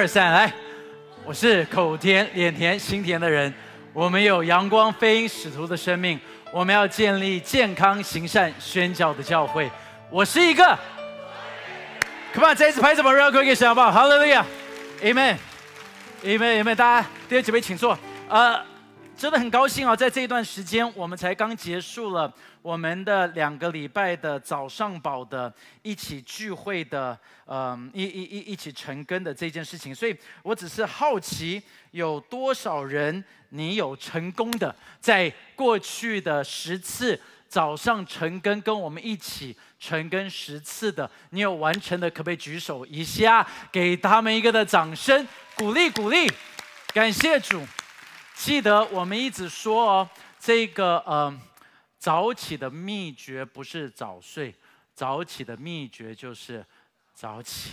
二三，来，我是口甜、脸甜、心甜的人。我们有阳光、飞鹰、使徒的生命。我们要建立健康、行善、宣教的教会。我是一个。Come on，这一次拍什么，real quick，好不好？Hallelujah，Amen，Amen，Amen。大家第二几位请坐。呃，真的很高兴啊，在这一段时间，我们才刚结束了我们的两个礼拜的早上宝的一起聚会的，嗯，一一一一起成根的这件事情。所以我只是好奇，有多少人你有成功的在过去的十次早上成根跟我们一起。成根十次的，你有完成的，可不可以举手一下，给他们一个的掌声，鼓励鼓励，感谢主。记得我们一直说哦，这个呃，早起的秘诀不是早睡，早起的秘诀就是早起，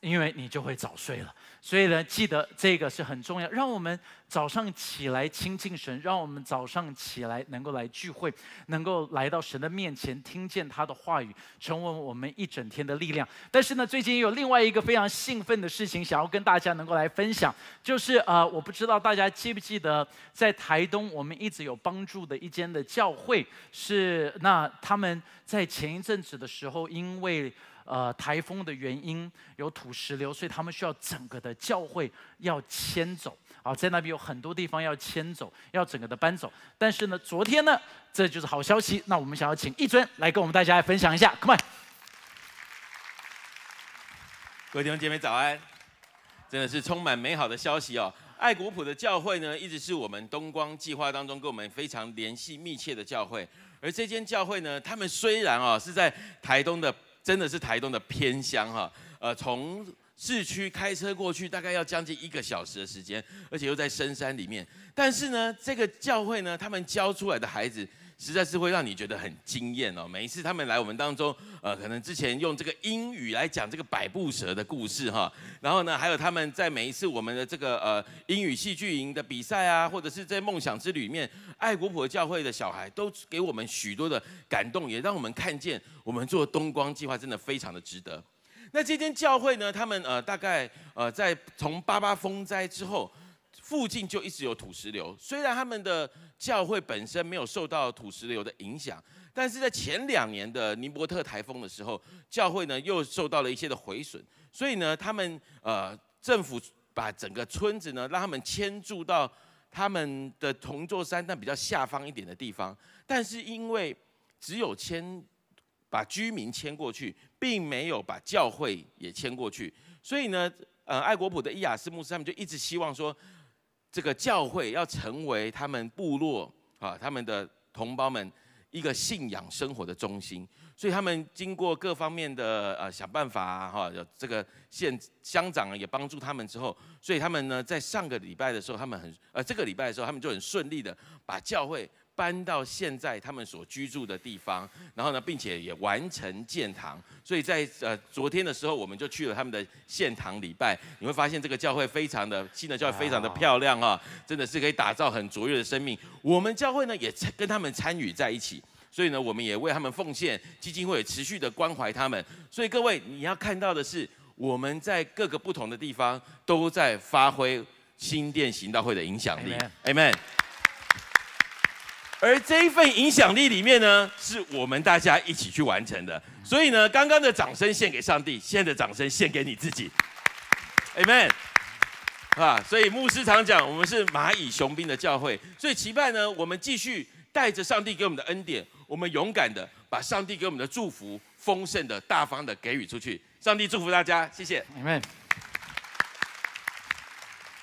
因为你就会早睡了。所以呢，记得这个是很重要。让我们早上起来亲近神，让我们早上起来能够来聚会，能够来到神的面前，听见他的话语，成为我们一整天的力量。但是呢，最近有另外一个非常兴奋的事情，想要跟大家能够来分享，就是呃，我不知道大家记不记得，在台东我们一直有帮助的一间的教会，是那他们在前一阵子的时候，因为。呃，台风的原因有土石流，所以他们需要整个的教会要迁走啊，在那边有很多地方要迁走，要整个的搬走。但是呢，昨天呢，这就是好消息。那我们想要请一尊来跟我们大家来分享一下，Come on！各位弟兄姐妹早安，真的是充满美好的消息哦。爱古朴的教会呢，一直是我们东光计划当中跟我们非常联系密切的教会。而这间教会呢，他们虽然哦是在台东的。真的是台东的偏乡哈，呃，从市区开车过去大概要将近一个小时的时间，而且又在深山里面。但是呢，这个教会呢，他们教出来的孩子。实在是会让你觉得很惊艳哦！每一次他们来我们当中，呃，可能之前用这个英语来讲这个百步蛇的故事哈，然后呢，还有他们在每一次我们的这个呃英语戏剧营的比赛啊，或者是在梦想之旅里面，爱国普教会的小孩都给我们许多的感动，也让我们看见我们做东光计划真的非常的值得。那这间教会呢，他们呃大概呃在从八八风灾之后。附近就一直有土石流，虽然他们的教会本身没有受到土石流的影响，但是在前两年的尼伯特台风的时候，教会呢又受到了一些的毁损，所以呢，他们呃政府把整个村子呢让他们迁住到他们的同座山但比较下方一点的地方，但是因为只有迁把居民迁过去，并没有把教会也迁过去，所以呢，呃，爱国普的伊亚斯牧师他们就一直希望说。这个教会要成为他们部落啊，他们的同胞们一个信仰生活的中心，所以他们经过各方面的呃想办法哈，这个县乡长也帮助他们之后，所以他们呢在上个礼拜的时候，他们很呃这个礼拜的时候，他们就很顺利的把教会。搬到现在他们所居住的地方，然后呢，并且也完成建堂。所以在呃昨天的时候，我们就去了他们的献堂礼拜。你会发现这个教会非常的新的教会非常的漂亮啊，真的是可以打造很卓越的生命。我们教会呢也跟他们参与在一起，所以呢，我们也为他们奉献基金会，持续的关怀他们。所以各位你要看到的是，我们在各个不同的地方都在发挥新店行道会的影响力。Amen。而这一份影响力里面呢，是我们大家一起去完成的。所以呢，刚刚的掌声献给上帝，现在的掌声献给你自己，Amen。啊，所以牧师常讲，我们是蚂蚁雄兵的教会，所以期盼呢，我们继续带着上帝给我们的恩典，我们勇敢的把上帝给我们的祝福丰盛的、大方的给予出去。上帝祝福大家，谢谢，Amen。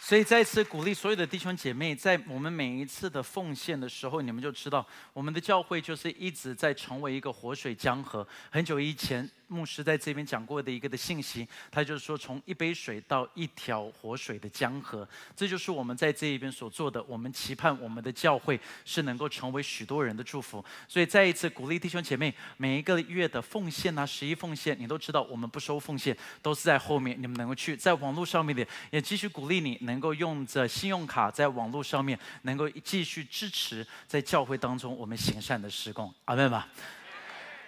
所以再次鼓励所有的弟兄姐妹，在我们每一次的奉献的时候，你们就知道，我们的教会就是一直在成为一个活水江河。很久以前。牧师在这边讲过的一个的信息，他就是说，从一杯水到一条活水的江河，这就是我们在这一边所做的。我们期盼我们的教会是能够成为许多人的祝福。所以再一次鼓励弟兄姐妹，每一个月的奉献啊，十一奉献，你都知道，我们不收奉献，都是在后面，你们能够去在网络上面的，也继续鼓励你能够用着信用卡在网络上面，能够继续支持在教会当中我们行善的施工。阿门吧。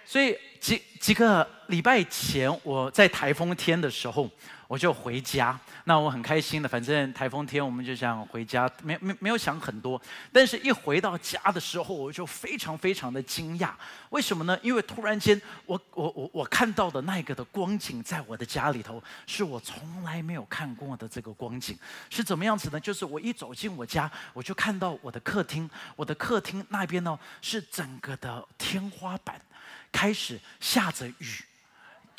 所以几几个礼拜前，我在台风天的时候，我就回家。那我很开心的，反正台风天我们就想回家，没没没有想很多。但是一回到家的时候，我就非常非常的惊讶。为什么呢？因为突然间，我我我我看到的那个的光景，在我的家里头，是我从来没有看过的这个光景，是怎么样子呢？就是我一走进我家，我就看到我的客厅，我的客厅那边呢，是整个的天花板开始下着雨。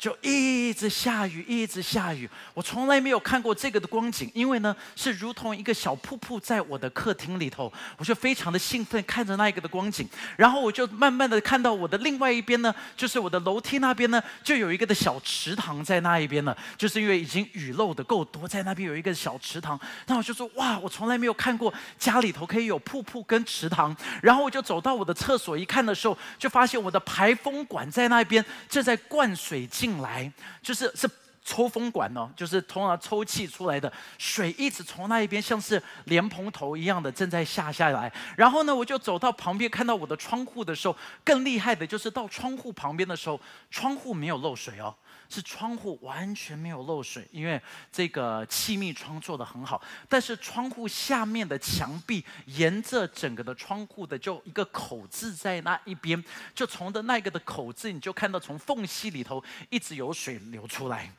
就一直下雨，一直下雨。我从来没有看过这个的光景，因为呢是如同一个小瀑布在我的客厅里头，我就非常的兴奋看着那一个的光景。然后我就慢慢的看到我的另外一边呢，就是我的楼梯那边呢，就有一个的小池塘在那一边了。就是因为已经雨漏的够多，在那边有一个小池塘。那我就说哇，我从来没有看过家里头可以有瀑布跟池塘。然后我就走到我的厕所一看的时候，就发现我的排风管在那边正在灌水进。进来就是是抽风管哦，就是通常抽气出来的水，一直从那一边像是莲蓬头一样的正在下下来。然后呢，我就走到旁边，看到我的窗户的时候，更厉害的就是到窗户旁边的时候，窗户没有漏水哦。是窗户完全没有漏水，因为这个气密窗做的很好。但是窗户下面的墙壁，沿着整个的窗户的就一个口子在那一边，就从的那个的口子，你就看到从缝隙里头一直有水流出来。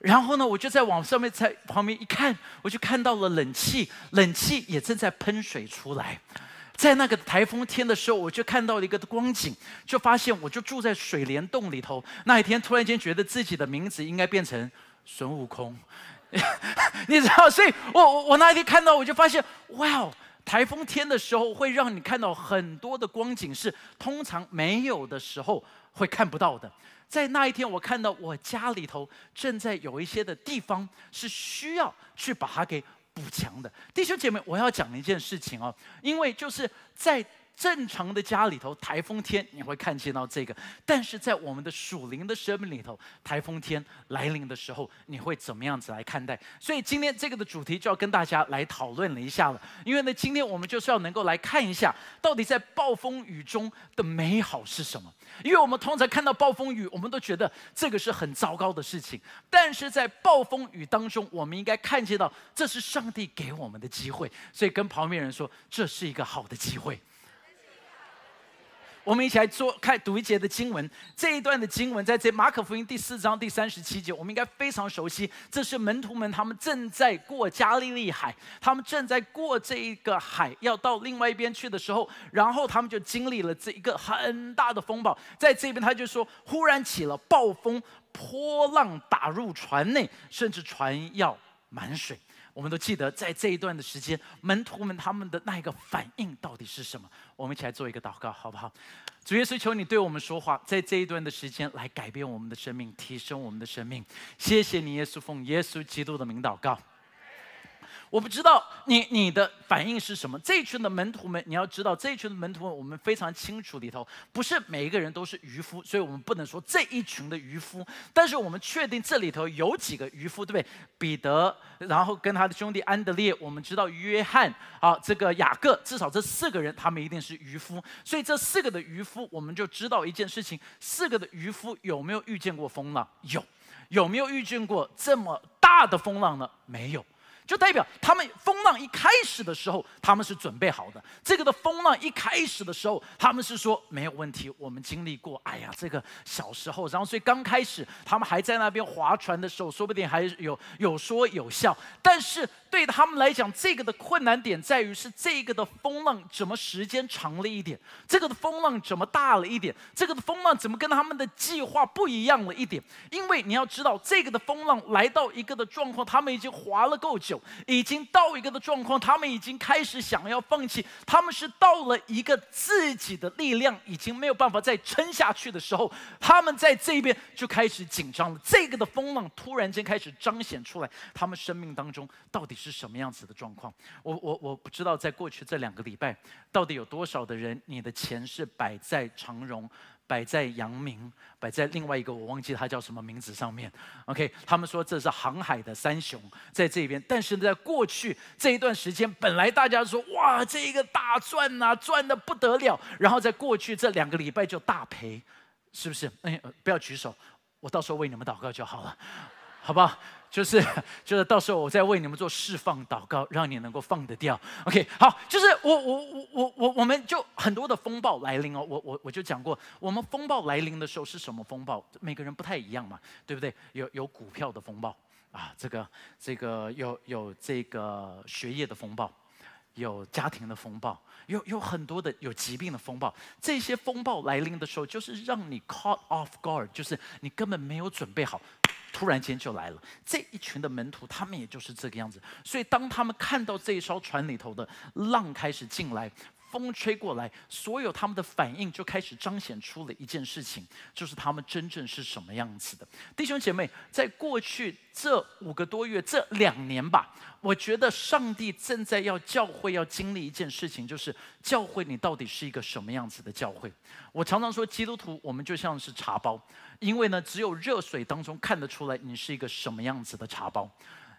然后呢，我就在往上面在旁边一看，我就看到了冷气，冷气也正在喷水出来。在那个台风天的时候，我就看到了一个光景，就发现我就住在水帘洞里头。那一天突然间觉得自己的名字应该变成孙悟空，你知道？所以我我那一天看到，我就发现，哇哦！台风天的时候会让你看到很多的光景，是通常没有的时候会看不到的。在那一天，我看到我家里头正在有一些的地方是需要去把它给。补强的弟兄姐妹，我要讲一件事情哦，因为就是在。正常的家里头，台风天你会看见到这个；但是在我们的属灵的生命里头，台风天来临的时候，你会怎么样子来看待？所以今天这个的主题就要跟大家来讨论了一下了。因为呢，今天我们就是要能够来看一下，到底在暴风雨中的美好是什么？因为我们通常看到暴风雨，我们都觉得这个是很糟糕的事情；但是在暴风雨当中，我们应该看见到这是上帝给我们的机会。所以跟旁边人说，这是一个好的机会。我们一起来做看读一节的经文，这一段的经文在这马可福音第四章第三十七节，我们应该非常熟悉。这是门徒们他们正在过加利利海，他们正在过这一个海，要到另外一边去的时候，然后他们就经历了这一个很大的风暴。在这边他就说，忽然起了暴风，波浪打入船内，甚至船要满水。我们都记得，在这一段的时间，门徒们他们的那一个反应到底是什么？我们一起来做一个祷告，好不好？主耶稣，求你对我们说话，在这一段的时间来改变我们的生命，提升我们的生命。谢谢你，耶稣，奉耶稣基督的名祷告。我不知道你你的反应是什么。这一群的门徒们，你要知道，这一群的门徒们，我们非常清楚里头，不是每一个人都是渔夫，所以我们不能说这一群的渔夫。但是我们确定这里头有几个渔夫，对不对？彼得，然后跟他的兄弟安德烈，我们知道约翰，啊，这个雅各，至少这四个人，他们一定是渔夫。所以这四个的渔夫，我们就知道一件事情：四个的渔夫有没有遇见过风浪？有。有没有遇见过这么大的风浪呢？没有。就代表他们风浪一开始的时候，他们是准备好的。这个的风浪一开始的时候，他们是说没有问题。我们经历过，哎呀，这个小时候，然后所以刚开始他们还在那边划船的时候，说不定还有有说有笑。但是对他们来讲，这个的困难点在于是这个的风浪怎么时间长了一点，这个的风浪怎么大了一点，这个的风浪怎么跟他们的计划不一样了一点。因为你要知道，这个的风浪来到一个的状况，他们已经划了够久。已经到一个的状况，他们已经开始想要放弃，他们是到了一个自己的力量已经没有办法再撑下去的时候，他们在这边就开始紧张了。这个的风浪突然间开始彰显出来，他们生命当中到底是什么样子的状况？我我我不知道，在过去这两个礼拜，到底有多少的人，你的钱是摆在长荣。摆在阳明，摆在另外一个我忘记他叫什么名字上面。OK，他们说这是航海的三雄在这边，但是在过去这一段时间，本来大家说哇，这一个大赚呐，赚的不得了。然后在过去这两个礼拜就大赔，是不是？哎，不要举手，我到时候为你们祷告就好了，好不好？就是 就是到时候我再为你们做释放祷告，让你能够放得掉。OK，好，就是我我我我我我们就很多的风暴来临哦，我我我就讲过，我们风暴来临的时候是什么风暴？每个人不太一样嘛，对不对？有有股票的风暴啊，这个这个有有这个学业的风暴，有家庭的风暴，有有很多的有疾病的风暴。这些风暴来临的时候，就是让你 caught off guard，就是你根本没有准备好。突然间就来了，这一群的门徒，他们也就是这个样子。所以当他们看到这一艘船里头的浪开始进来，风吹过来，所有他们的反应就开始彰显出了一件事情，就是他们真正是什么样子的。弟兄姐妹，在过去这五个多月、这两年吧，我觉得上帝正在要教会要经历一件事情，就是教会你到底是一个什么样子的教会？我常常说，基督徒我们就像是茶包。因为呢，只有热水当中看得出来你是一个什么样子的茶包，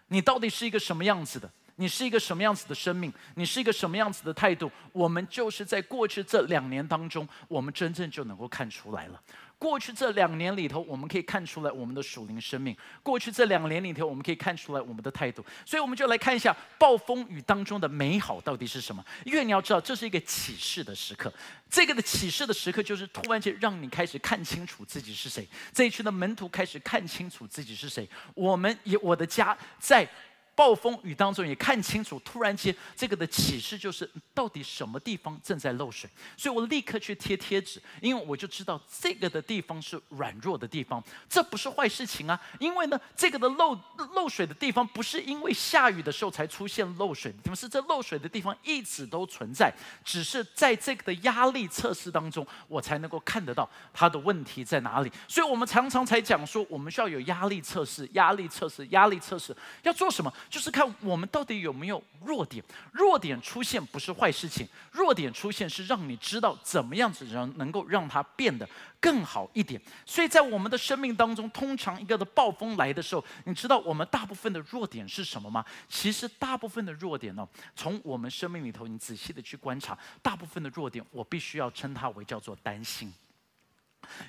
你到底是一个什么样子的？你是一个什么样子的生命？你是一个什么样子的态度？我们就是在过去这两年当中，我们真正就能够看出来了。过去这两年里头，我们可以看出来我们的属灵生命；过去这两年里头，我们可以看出来我们的态度。所以，我们就来看一下暴风雨当中的美好到底是什么。因为你要知道，这是一个启示的时刻。这个的启示的时刻，就是突然间让你开始看清楚自己是谁。这一群的门徒开始看清楚自己是谁。我们也我的家在。暴风雨当中也看清楚，突然间这个的启示就是到底什么地方正在漏水，所以我立刻去贴贴纸，因为我就知道这个的地方是软弱的地方，这不是坏事情啊，因为呢这个的漏漏水的地方不是因为下雨的时候才出现漏水的地方，是这漏水的地方一直都存在，只是在这个的压力测试当中，我才能够看得到它的问题在哪里，所以我们常常才讲说，我们需要有压力测试，压力测试，压力测试要做什么？就是看我们到底有没有弱点，弱点出现不是坏事情，弱点出现是让你知道怎么样子人能够让它变得更好一点。所以在我们的生命当中，通常一个的暴风来的时候，你知道我们大部分的弱点是什么吗？其实大部分的弱点呢，从我们生命里头，你仔细的去观察，大部分的弱点，我必须要称它为叫做担心。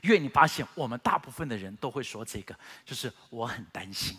因为你发现我们大部分的人都会说这个，就是我很担心。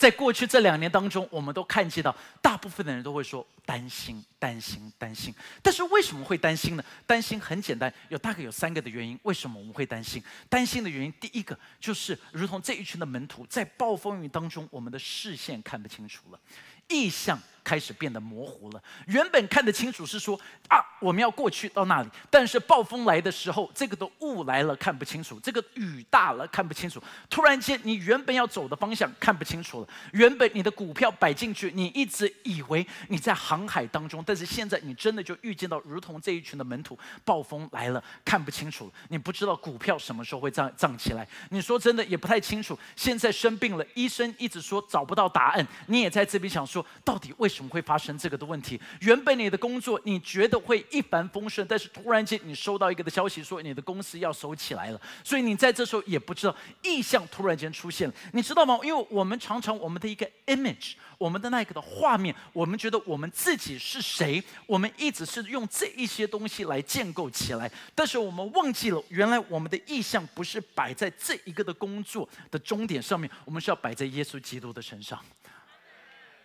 在过去这两年当中，我们都看见到，大部分的人都会说担心、担心、担心。但是为什么会担心呢？担心很简单，有大概有三个的原因。为什么我们会担心？担心的原因，第一个就是如同这一群的门徒，在暴风雨当中，我们的视线看不清楚了，意向。开始变得模糊了。原本看得清楚是说啊，我们要过去到那里，但是暴风来的时候，这个的雾来了看不清楚，这个雨大了看不清楚。突然间，你原本要走的方向看不清楚了。原本你的股票摆进去，你一直以为你在航海当中，但是现在你真的就遇见到如同这一群的门徒，暴风来了看不清楚。你不知道股票什么时候会涨涨起来。你说真的也不太清楚。现在生病了，医生一直说找不到答案。你也在这边想说，到底为？为什么会发生这个的问题？原本你的工作你觉得会一帆风顺，但是突然间你收到一个的消息，说你的公司要收起来了，所以你在这时候也不知道意向突然间出现了，你知道吗？因为我们常常我们的一个 image，我们的那个的画面，我们觉得我们自己是谁，我们一直是用这一些东西来建构起来，但是我们忘记了，原来我们的意向不是摆在这一个的工作的终点上面，我们是要摆在耶稣基督的身上。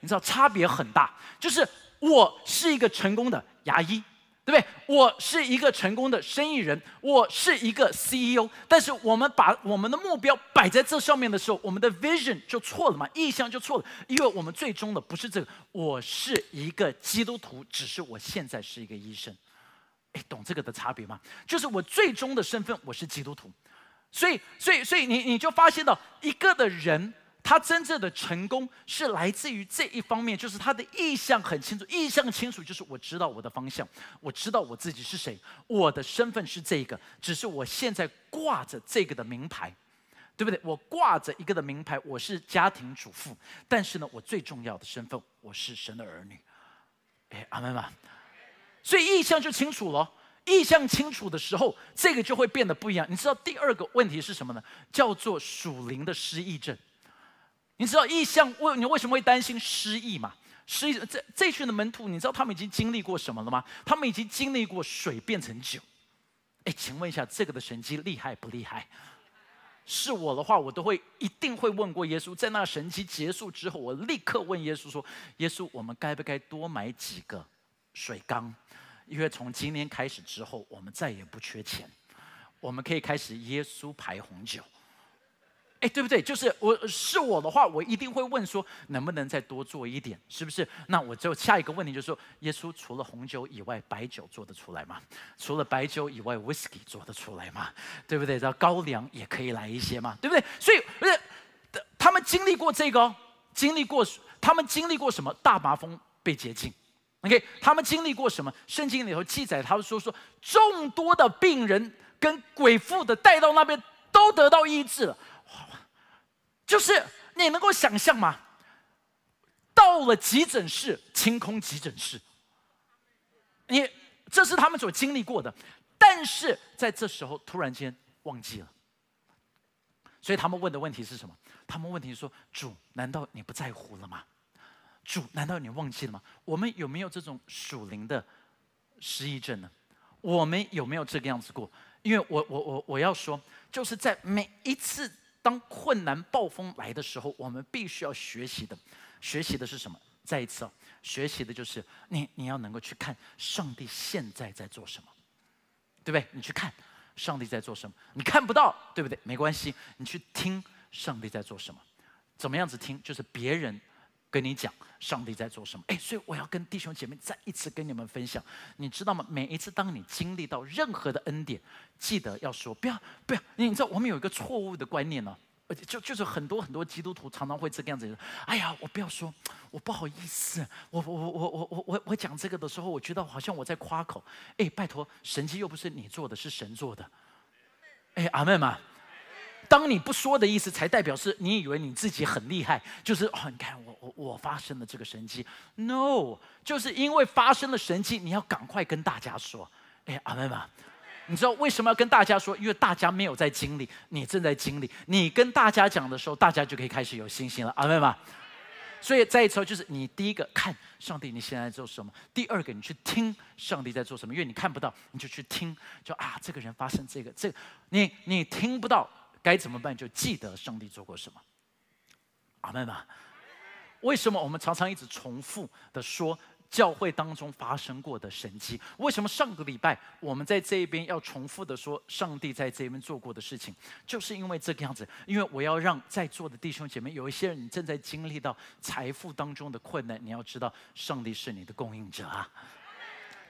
你知道差别很大，就是我是一个成功的牙医，对不对？我是一个成功的生意人，我是一个 CEO。但是我们把我们的目标摆在这上面的时候，我们的 vision 就错了嘛，意向就错了，因为我们最终的不是这个。我是一个基督徒，只是我现在是一个医生。哎，懂这个的差别吗？就是我最终的身份我是基督徒，所以，所以，所以你你就发现到一个的人。他真正的成功是来自于这一方面，就是他的意向很清楚，意向清楚就是我知道我的方向，我知道我自己是谁，我的身份是这个，只是我现在挂着这个的名牌，对不对？我挂着一个的名牌，我是家庭主妇，但是呢，我最重要的身份我是神的儿女。哎，阿妹嘛。所以意向就清楚了，意向清楚的时候，这个就会变得不一样。你知道第二个问题是什么呢？叫做属灵的失忆症。你知道意象为你为什么会担心失忆吗？失忆这这群的门徒，你知道他们已经经历过什么了吗？他们已经经历过水变成酒，哎，请问一下，这个的神迹厉害不厉害？是我的话，我都会一定会问过耶稣。在那神迹结束之后，我立刻问耶稣说：“耶稣，我们该不该多买几个水缸？因为从今天开始之后，我们再也不缺钱，我们可以开始耶稣牌红酒。”哎，对不对？就是我是我的话，我一定会问说，能不能再多做一点，是不是？那我就下一个问题就是说，耶稣除了红酒以外，白酒做得出来吗？除了白酒以外，whisky 做得出来吗？对不对？然后高粱也可以来一些嘛，对不对？所以，不是他们经历过这个，经历过他们经历过什么？大麻风被洁净，OK？他们经历过什么？圣经里头记载，他们说说众多的病人跟鬼妇的带到那边都得到医治了。就是你能够想象吗？到了急诊室，清空急诊室，你这是他们所经历过的，但是在这时候突然间忘记了，所以他们问的问题是什么？他们问题说：“主，难道你不在乎了吗？主，难道你忘记了吗？我们有没有这种属灵的失忆症呢？我们有没有这个样子过？因为我我我我要说，就是在每一次。”当困难暴风来的时候，我们必须要学习的，学习的是什么？再一次啊，学习的就是你，你要能够去看上帝现在在做什么，对不对？你去看上帝在做什么，你看不到，对不对？没关系，你去听上帝在做什么。怎么样子听？就是别人跟你讲，上帝在做什么？诶，所以我要跟弟兄姐妹再一次跟你们分享，你知道吗？每一次当你经历到任何的恩典，记得要说：不要、不要。你知道我们有一个错误的观念呢，就就是很多很多基督徒常常会这个样子。哎呀，我不要说，我不好意思，我我我我我我我讲这个的时候，我觉得好像我在夸口。诶，拜托，神迹又不是你做的，是神做的。诶，阿门吗？当你不说的意思，才代表是你以为你自己很厉害，就是哦，你看我我我发生了这个神迹，no，就是因为发生了神迹，你要赶快跟大家说。哎，阿妹嘛。你知道为什么要跟大家说？因为大家没有在经历，你正在经历。你跟大家讲的时候，大家就可以开始有信心了，阿妹吗？所以再一次，就是你第一个看上帝你现在做什么；第二个你去听上帝在做什么。因为你看不到，你就去听，就啊，这个人发生这个，这你你听不到该怎么办？就记得上帝做过什么，阿妹吗？为什么我们常常一直重复的说？教会当中发生过的神迹，为什么上个礼拜我们在这一边要重复的说上帝在这边做过的事情，就是因为这个样子。因为我要让在座的弟兄姐妹，有一些人你正在经历到财富当中的困难，你要知道上帝是你的供应者啊。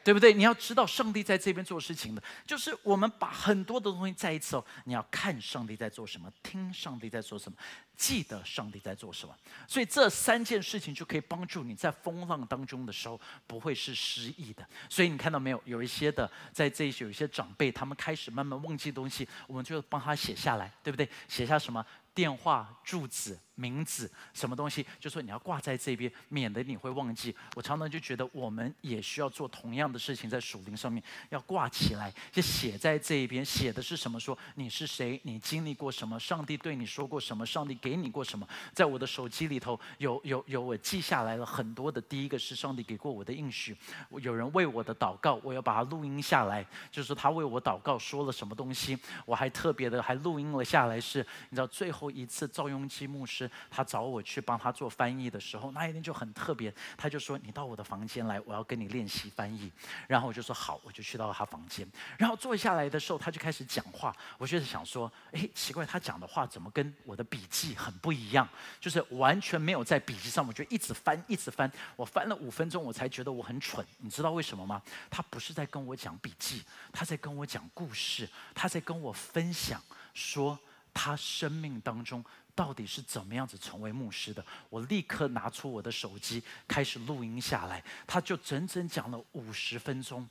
对不对？你要知道，上帝在这边做事情的，就是我们把很多的东西再一次哦，你要看上帝在做什么，听上帝在做什么，记得上帝在做什么。所以这三件事情就可以帮助你在风浪当中的时候不会是失意的。所以你看到没有？有一些的在这有一些长辈，他们开始慢慢忘记东西，我们就帮他写下来，对不对？写下什么？电话、住址、名字，什么东西？就说你要挂在这边，免得你会忘记。我常常就觉得，我们也需要做同样的事情，在属灵上面要挂起来，就写在这一边。写的是什么？说你是谁？你经历过什么？上帝对你说过什么？上帝给你过什么？在我的手机里头有有有，我记下来了很多的。第一个是上帝给过我的应许，有人为我的祷告，我要把它录音下来，就是他为我祷告说了什么东西。我还特别的还录音了下来，是你知道最后。一次赵雍基牧师，他找我去帮他做翻译的时候，那一天就很特别。他就说：“你到我的房间来，我要跟你练习翻译。”然后我就说：“好。”我就去到了他房间。然后坐下来的时候，他就开始讲话。我就是想说：“哎，奇怪，他讲的话怎么跟我的笔记很不一样？就是完全没有在笔记上。我就一直翻，一直翻。我翻了五分钟，我才觉得我很蠢。你知道为什么吗？他不是在跟我讲笔记，他在跟我讲故事，他在跟我分享说。他生命当中到底是怎么样子成为牧师的？我立刻拿出我的手机开始录音下来。他就整整讲了五十分钟，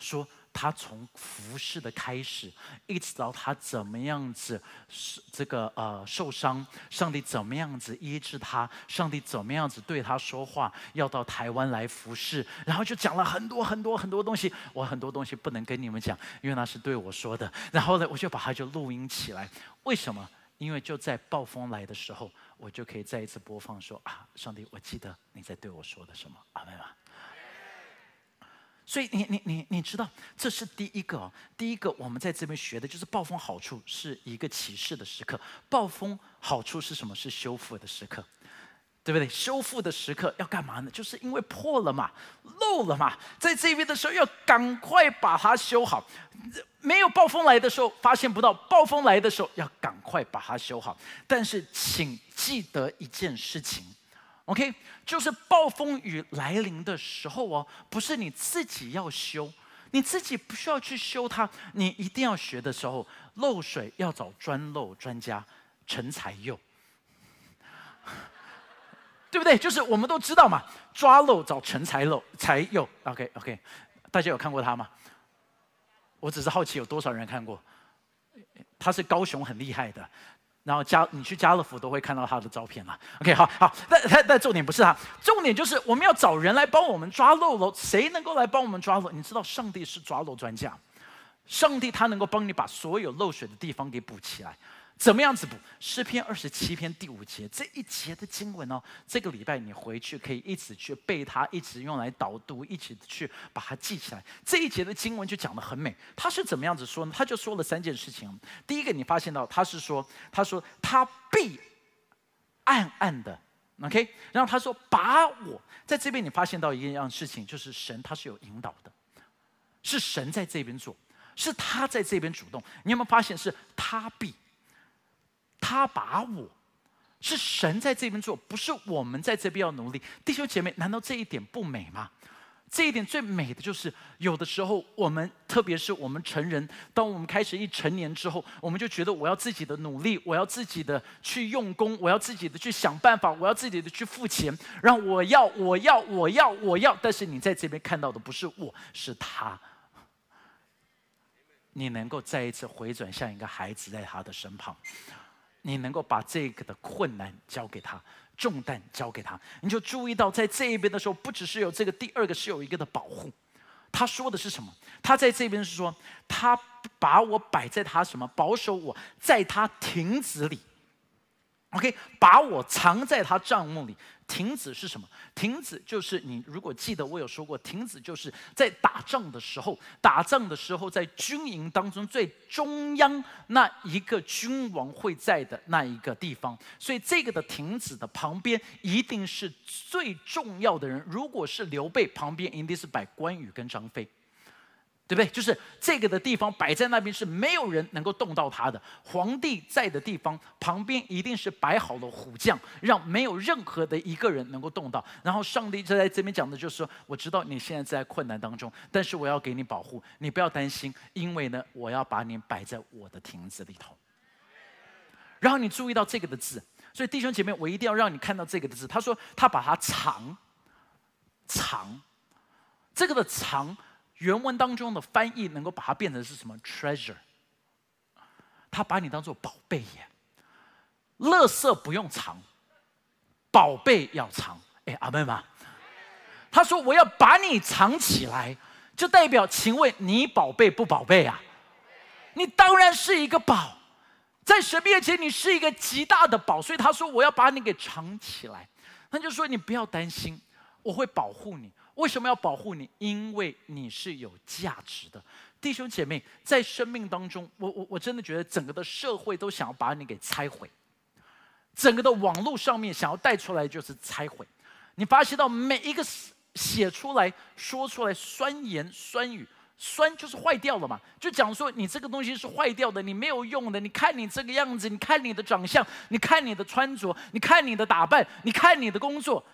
说他从服侍的开始，一直到他怎么样子是这个呃受伤，上帝怎么样子医治他，上帝怎么样子对他说话，要到台湾来服侍，然后就讲了很多很多很多东西。我很多东西不能跟你们讲，因为那是对我说的。然后呢，我就把它就录音起来。为什么？因为就在暴风来的时候，我就可以再一次播放说啊，上帝，我记得你在对我说的什么，阿门吗？所以你你你你知道，这是第一个，第一个我们在这边学的就是暴风好处是一个启示的时刻，暴风好处是什么？是修复的时刻。对不对？修复的时刻要干嘛呢？就是因为破了嘛，漏了嘛，在这边的时候要赶快把它修好。没有暴风来的时候发现不到，暴风来的时候要赶快把它修好。但是请记得一件事情，OK，就是暴风雨来临的时候哦，不是你自己要修，你自己不需要去修它，你一定要学的时候，漏水要找专漏专家陈才佑。对不对？就是我们都知道嘛，抓漏找成才漏才有。OK OK，大家有看过他吗？我只是好奇有多少人看过。他是高雄很厉害的，然后家你去家乐福都会看到他的照片了。OK，好好，但但但重点不是他，重点就是我们要找人来帮我们抓漏喽。谁能够来帮我们抓漏？你知道上帝是抓漏专家，上帝他能够帮你把所有漏水的地方给补起来。怎么样子补？诗篇二十七篇第五节这一节的经文哦，这个礼拜你回去可以一直去背它，一直用来导读，一直去把它记起来。这一节的经文就讲的很美。他是怎么样子说呢？他就说了三件事情。第一个，你发现到他是说，他说他必暗暗的，OK。然后他说把我在这边，你发现到一样事情，就是神他是有引导的，是神在这边做，是他在这边主动。你有没有发现是他必？他把我是神在这边做，不是我们在这边要努力。弟兄姐妹，难道这一点不美吗？这一点最美的就是，有的时候我们，特别是我们成人，当我们开始一成年之后，我们就觉得我要自己的努力，我要自己的去用功，我要自己的去想办法，我要自己的去付钱，让我要，我要，我要，我要。但是你在这边看到的不是我，是他。你能够再一次回转，像一个孩子在他的身旁。你能够把这个的困难交给他，重担交给他，你就注意到在这一边的时候，不只是有这个，第二个是有一个的保护。他说的是什么？他在这边是说，他把我摆在他什么，保守我在他亭子里。OK，把我藏在他帐幕里。亭子是什么？亭子就是你如果记得我有说过，亭子就是在打仗的时候，打仗的时候在军营当中最中央那一个君王会在的那一个地方。所以这个的亭子的旁边一定是最重要的人。如果是刘备旁边，一定是摆关羽跟张飞。对不对？就是这个的地方摆在那边是没有人能够动到它的。皇帝在的地方旁边一定是摆好了虎将，让没有任何的一个人能够动到。然后上帝就在这边讲的就是说：我知道你现在在困难当中，但是我要给你保护，你不要担心，因为呢，我要把你摆在我的亭子里头。然后你注意到这个的字，所以弟兄姐妹，我一定要让你看到这个的字。他说他把它藏，藏，这个的藏。原文当中的翻译能够把它变成是什么？treasure，他把你当做宝贝耶。乐色不用藏，宝贝要藏。哎，阿妹吗？他说我要把你藏起来，就代表，请问你宝贝不宝贝啊？你当然是一个宝，在神面前你是一个极大的宝，所以他说我要把你给藏起来。他就说你不要担心，我会保护你。为什么要保护你？因为你是有价值的，弟兄姐妹，在生命当中，我我我真的觉得整个的社会都想要把你给拆毁，整个的网络上面想要带出来就是拆毁。你发现到每一个写出来说出来酸言酸语，酸就是坏掉了嘛，就讲说你这个东西是坏掉的，你没有用的。你看你这个样子，你看你的长相，你看你的穿着，你看你的打扮，你看你的工作。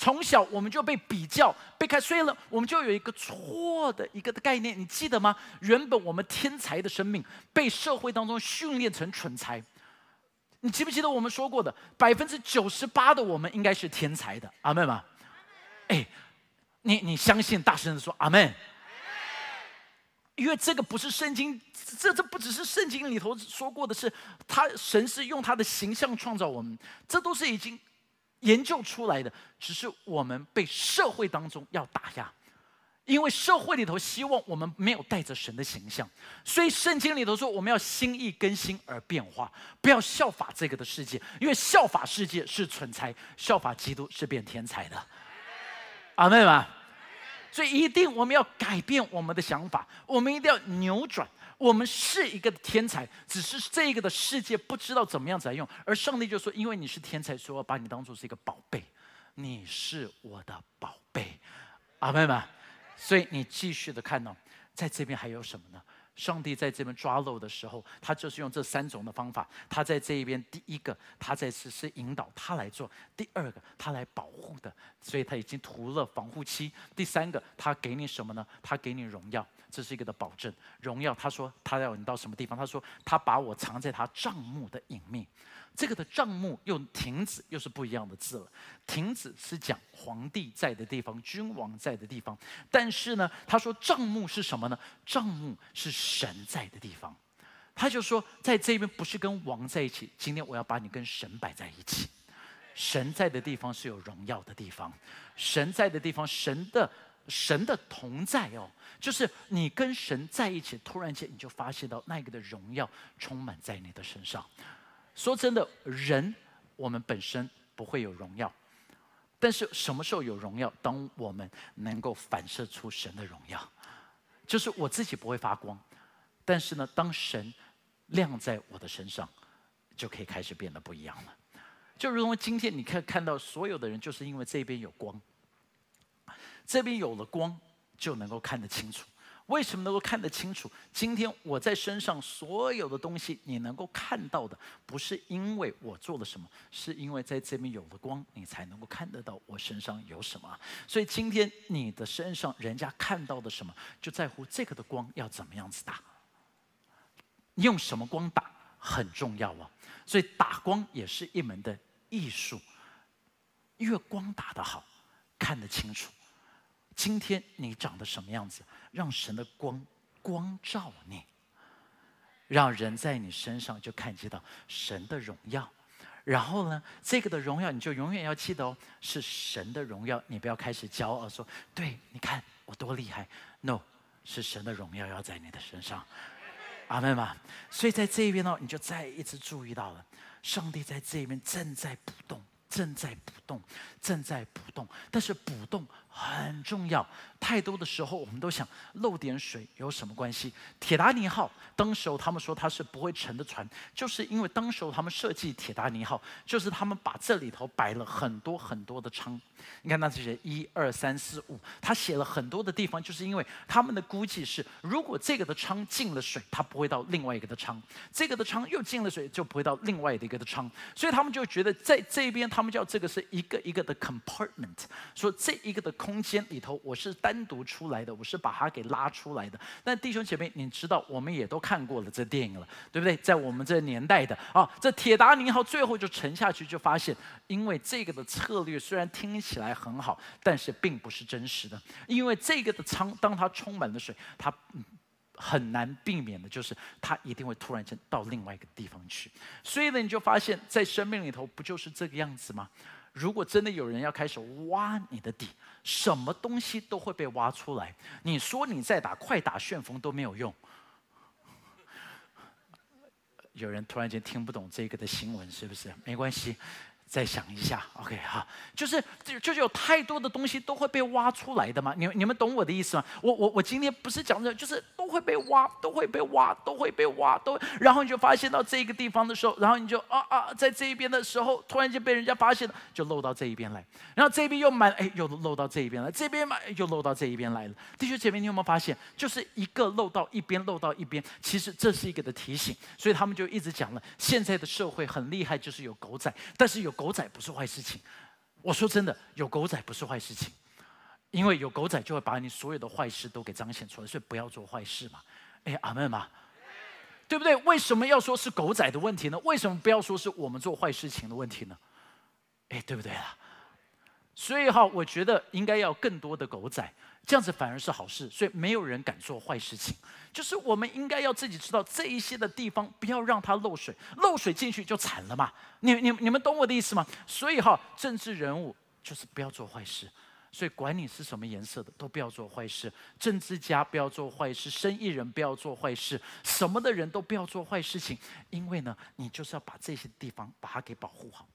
从小我们就被比较、被看，所以呢，我们就有一个错的一个概念，你记得吗？原本我们天才的生命被社会当中训练成蠢才。你记不记得我们说过的，百分之九十八的我们应该是天才的，阿门吗？哎，你你相信，大声的说阿门。因为这个不是圣经，这这不只是圣经里头说过的是，他神是用他的形象创造我们，这都是已经。研究出来的，只是我们被社会当中要打压，因为社会里头希望我们没有带着神的形象，所以圣经里头说我们要心意更新而变化，不要效法这个的世界，因为效法世界是蠢材，效法基督是变天才的。阿妹们，所以一定我们要改变我们的想法，我们一定要扭转。我们是一个天才，只是这个的世界不知道怎么样子来用。而上帝就说：“因为你是天才，所以我把你当做是一个宝贝，你是我的宝贝。”阿妹们，所以你继续的看到，在这边还有什么呢？上帝在这边抓漏的时候，他就是用这三种的方法。他在这一边，第一个，他在实施引导他来做；第二个，他来保护的，所以他已经涂了防护漆；第三个，他给你什么呢？他给你荣耀，这是一个的保证。荣耀，他说他要你到什么地方？他说他把我藏在他帐幕的隐秘。这个的帐幕又亭子又是不一样的字了。亭子是讲皇帝在的地方，君王在的地方。但是呢，他说帐幕是什么呢？帐幕是神在的地方。他就说，在这边不是跟王在一起，今天我要把你跟神摆在一起。神在的地方是有荣耀的地方，神在的地方，神的神的同在哦，就是你跟神在一起，突然间你就发现到那个的荣耀充满在你的身上。说真的，人我们本身不会有荣耀，但是什么时候有荣耀？当我们能够反射出神的荣耀，就是我自己不会发光，但是呢，当神亮在我的身上，就可以开始变得不一样了。就如同今天你看看到所有的人，就是因为这边有光，这边有了光，就能够看得清楚。为什么能够看得清楚？今天我在身上所有的东西，你能够看到的，不是因为我做了什么，是因为在这边有了光，你才能够看得到我身上有什么。所以今天你的身上，人家看到的什么，就在乎这个的光要怎么样子打，用什么光打很重要啊。所以打光也是一门的艺术，越光打得好，看得清楚。今天你长得什么样子？让神的光光照你，让人在你身上就看见到神的荣耀。然后呢，这个的荣耀你就永远要记得哦，是神的荣耀。你不要开始骄傲说：“对，你看我多厉害。”No，是神的荣耀要在你的身上。阿门吗？所以在这一边呢，你就再一次注意到了，上帝在这边正在不动，正在不动，正在不动。但是不动。很重要，太多的时候我们都想漏点水有什么关系？铁达尼号当时候他们说它是不会沉的船，就是因为当时候他们设计铁达尼号，就是他们把这里头摆了很多很多的舱。你看那这些一二三四五，他写了很多的地方，就是因为他们的估计是，如果这个的舱进了水，它不会到另外一个的舱；这个的舱又进了水，就不会到另外的一个的舱。所以他们就觉得在这边，他们叫这个是一个一个的 compartment，说这一个的。空间里头，我是单独出来的，我是把它给拉出来的。但弟兄姐妹，你知道，我们也都看过了这电影了，对不对？在我们这年代的啊，这铁达尼号最后就沉下去，就发现，因为这个的策略虽然听起来很好，但是并不是真实的。因为这个的舱，当它充满了水，它很难避免的就是它一定会突然间到另外一个地方去。所以呢，你就发现，在生命里头，不就是这个样子吗？如果真的有人要开始挖你的底，什么东西都会被挖出来。你说你在打快打旋风都没有用。有人突然间听不懂这个的新闻，是不是？没关系。再想一下，OK 哈，就是就就是有太多的东西都会被挖出来的嘛，你你们懂我的意思吗？我我我今天不是讲的，就是都会被挖，都会被挖，都会被挖，都然后你就发现到这个地方的时候，然后你就啊啊，在这一边的时候，突然间被人家发现了，就漏到这一边来，然后这边又满，哎，又漏到这一边来，这边满又漏到这一边来了。弟兄姐妹，你有没有发现，就是一个漏到一边，漏到一边，其实这是一个的提醒，所以他们就一直讲了，现在的社会很厉害，就是有狗仔，但是有。狗仔不是坏事情，我说真的，有狗仔不是坏事情，因为有狗仔就会把你所有的坏事都给彰显出来，所以不要做坏事嘛。哎，阿门嘛，对不对？为什么要说是狗仔的问题呢？为什么不要说是我们做坏事情的问题呢？哎，对不对啊？所以哈，我觉得应该要更多的狗仔。这样子反而是好事，所以没有人敢做坏事情。就是我们应该要自己知道这一些的地方，不要让它漏水，漏水进去就惨了嘛。你、你、你们懂我的意思吗？所以哈，政治人物就是不要做坏事。所以管你是什么颜色的，都不要做坏事。政治家不要做坏事，生意人不要做坏事，什么的人都不要做坏事情。因为呢，你就是要把这些地方把它给保护好。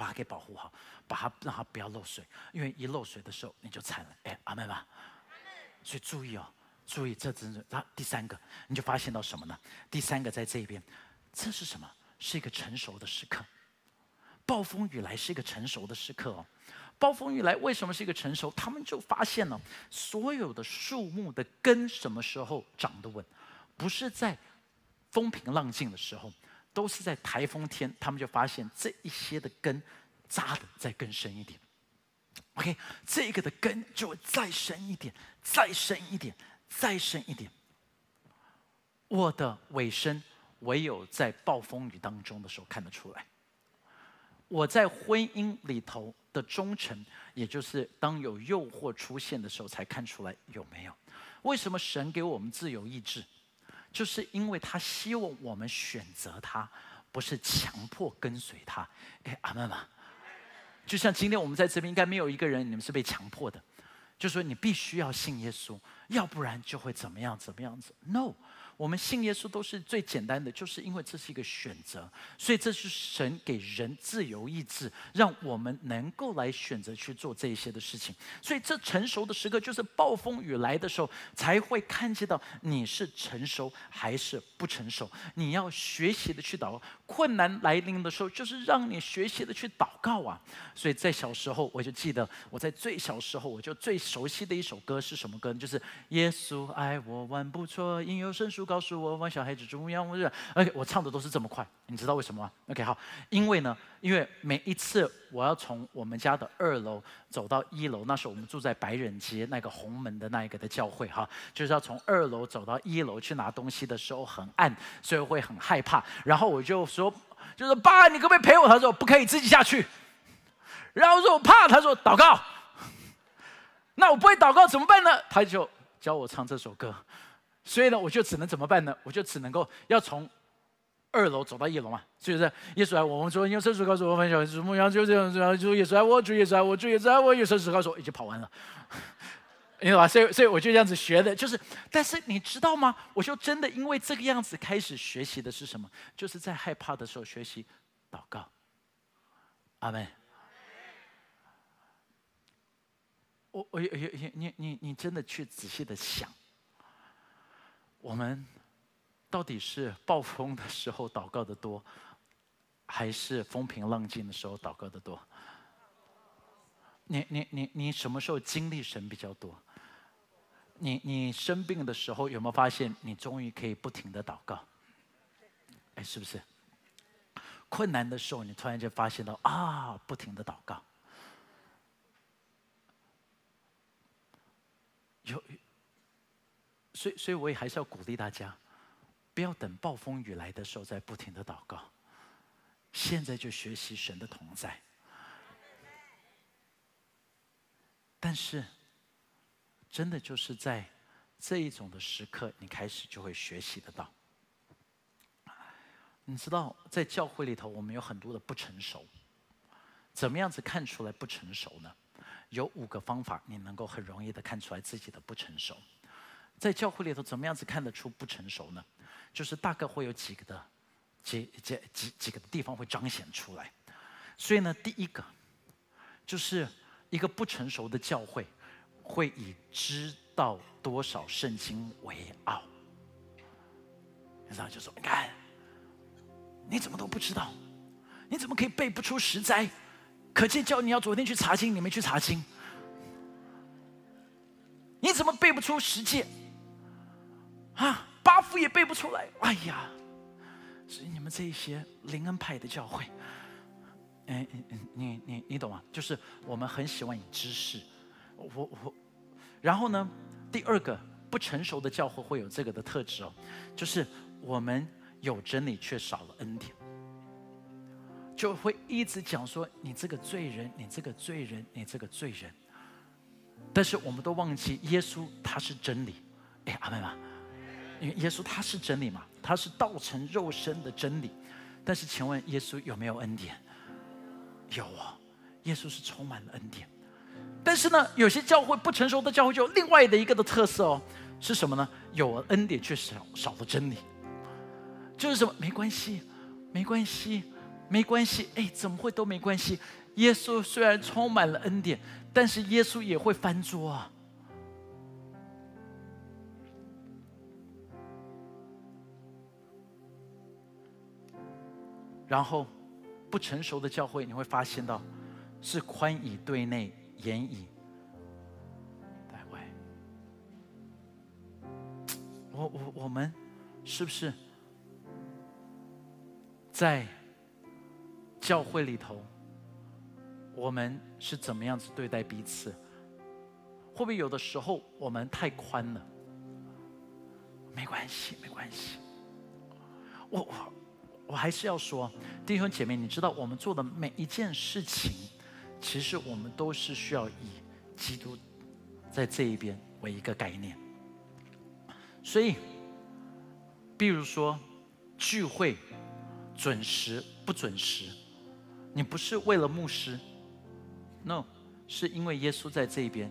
把它给保护好，把它让它不要漏水，因为一漏水的时候你就惨了。哎，阿妹吧。所以注意哦，注意这真是。那第三个，你就发现到什么呢？第三个在这边，这是什么？是一个成熟的时刻。暴风雨来是一个成熟的时刻哦。暴风雨来为什么是一个成熟？他们就发现了所有的树木的根什么时候长得稳，不是在风平浪静的时候，都是在台风天。他们就发现这一些的根扎的再更深一点。OK，这个的根就会再深一点，再深一点，再深一点。我的尾声唯有在暴风雨当中的时候看得出来。我在婚姻里头的忠诚，也就是当有诱惑出现的时候，才看出来有没有。为什么神给我们自由意志？就是因为他希望我们选择他，不是强迫跟随他。哎，阿妈妈？就像今天我们在这边，应该没有一个人你们是被强迫的，就说你必须要信耶稣，要不然就会怎么样怎么样子。No。我们信耶稣都是最简单的，就是因为这是一个选择，所以这是神给人自由意志，让我们能够来选择去做这一些的事情。所以这成熟的时刻，就是暴风雨来的时候，才会看见到你是成熟还是不成熟。你要学习的去祷告，困难来临的时候，就是让你学习的去祷告啊。所以在小时候，我就记得我在最小时候，我就最熟悉的一首歌是什么歌？就是耶稣爱我万不错，因有圣书。告诉我，望小孩子中央，我是 OK，我唱的都是这么快，你知道为什么吗？OK，好，因为呢，因为每一次我要从我们家的二楼走到一楼，那时候我们住在白人街那个红门的那一个的教会哈，就是要从二楼走到一楼去拿东西的时候很暗，所以会很害怕。然后我就说，说就说爸，你可不可以陪我？他说不可以，自己下去。然后说我怕，他说祷告。那我不会祷告怎么办呢？他就教我唱这首歌。所以呢，我就只能怎么办呢？我就只能够要从二楼走到一楼嘛。所以说，耶稣爱我，们说用圣书告诉我们，小主牧羊就这样，然后主耶稣爱我，主耶稣爱我，主耶稣爱我，用圣书告诉我，已经跑完了，你懂吧？所以，所以我就这样子学的，就是，但是你知道吗？我就真的因为这个样子开始学习的是什么？就是在害怕的时候学习祷告。阿门。我我有有你你你真的去仔细的想。我们到底是暴风的时候祷告的多，还是风平浪静的时候祷告的多？你你你你什么时候经历神比较多？你你生病的时候有没有发现你终于可以不停的祷告？哎，是不是？困难的时候你突然间发现到啊，不停的祷告，有。所以，所以我也还是要鼓励大家，不要等暴风雨来的时候再不停的祷告，现在就学习神的同在。但是，真的就是在这一种的时刻，你开始就会学习得到。你知道，在教会里头，我们有很多的不成熟，怎么样子看出来不成熟呢？有五个方法，你能够很容易的看出来自己的不成熟。在教会里头，怎么样子看得出不成熟呢？就是大概会有几个的，几几几几个地方会彰显出来。所以呢，第一个就是一个不成熟的教会，会以知道多少圣经为傲。然后就说：“你看，你怎么都不知道？你怎么可以背不出十灾？可见叫你要昨天去查经，你没去查经。你怎么背不出十诫？”啊，八福也背不出来。哎呀，所以你们这些灵恩派的教会，哎，你你你你懂吗？就是我们很喜欢以知识，我我，然后呢，第二个不成熟的教会会有这个的特质哦，就是我们有真理却少了恩典，就会一直讲说你这个罪人，你这个罪人，你这个罪人，但是我们都忘记耶稣他是真理。哎，阿妹吗？因为耶稣他是真理嘛，他是道成肉身的真理。但是，请问耶稣有没有恩典？有啊，耶稣是充满了恩典。但是呢，有些教会不成熟的教会就有另外的一个的特色哦，是什么呢？有恩典却少少了真理。就是什么？没关系，没关系，没关系，哎，怎么会都没关系？耶稣虽然充满了恩典，但是耶稣也会翻桌啊。然后，不成熟的教会，你会发现到，是宽以对内，严以待外。我我我们，是不是在教会里头，我们是怎么样子对待彼此？会不会有的时候我们太宽了？没关系，没关系。我我。我还是要说，弟兄姐妹，你知道我们做的每一件事情，其实我们都是需要以基督在这一边为一个概念。所以，比如说聚会准时不准时，你不是为了牧师，no，是因为耶稣在这一边，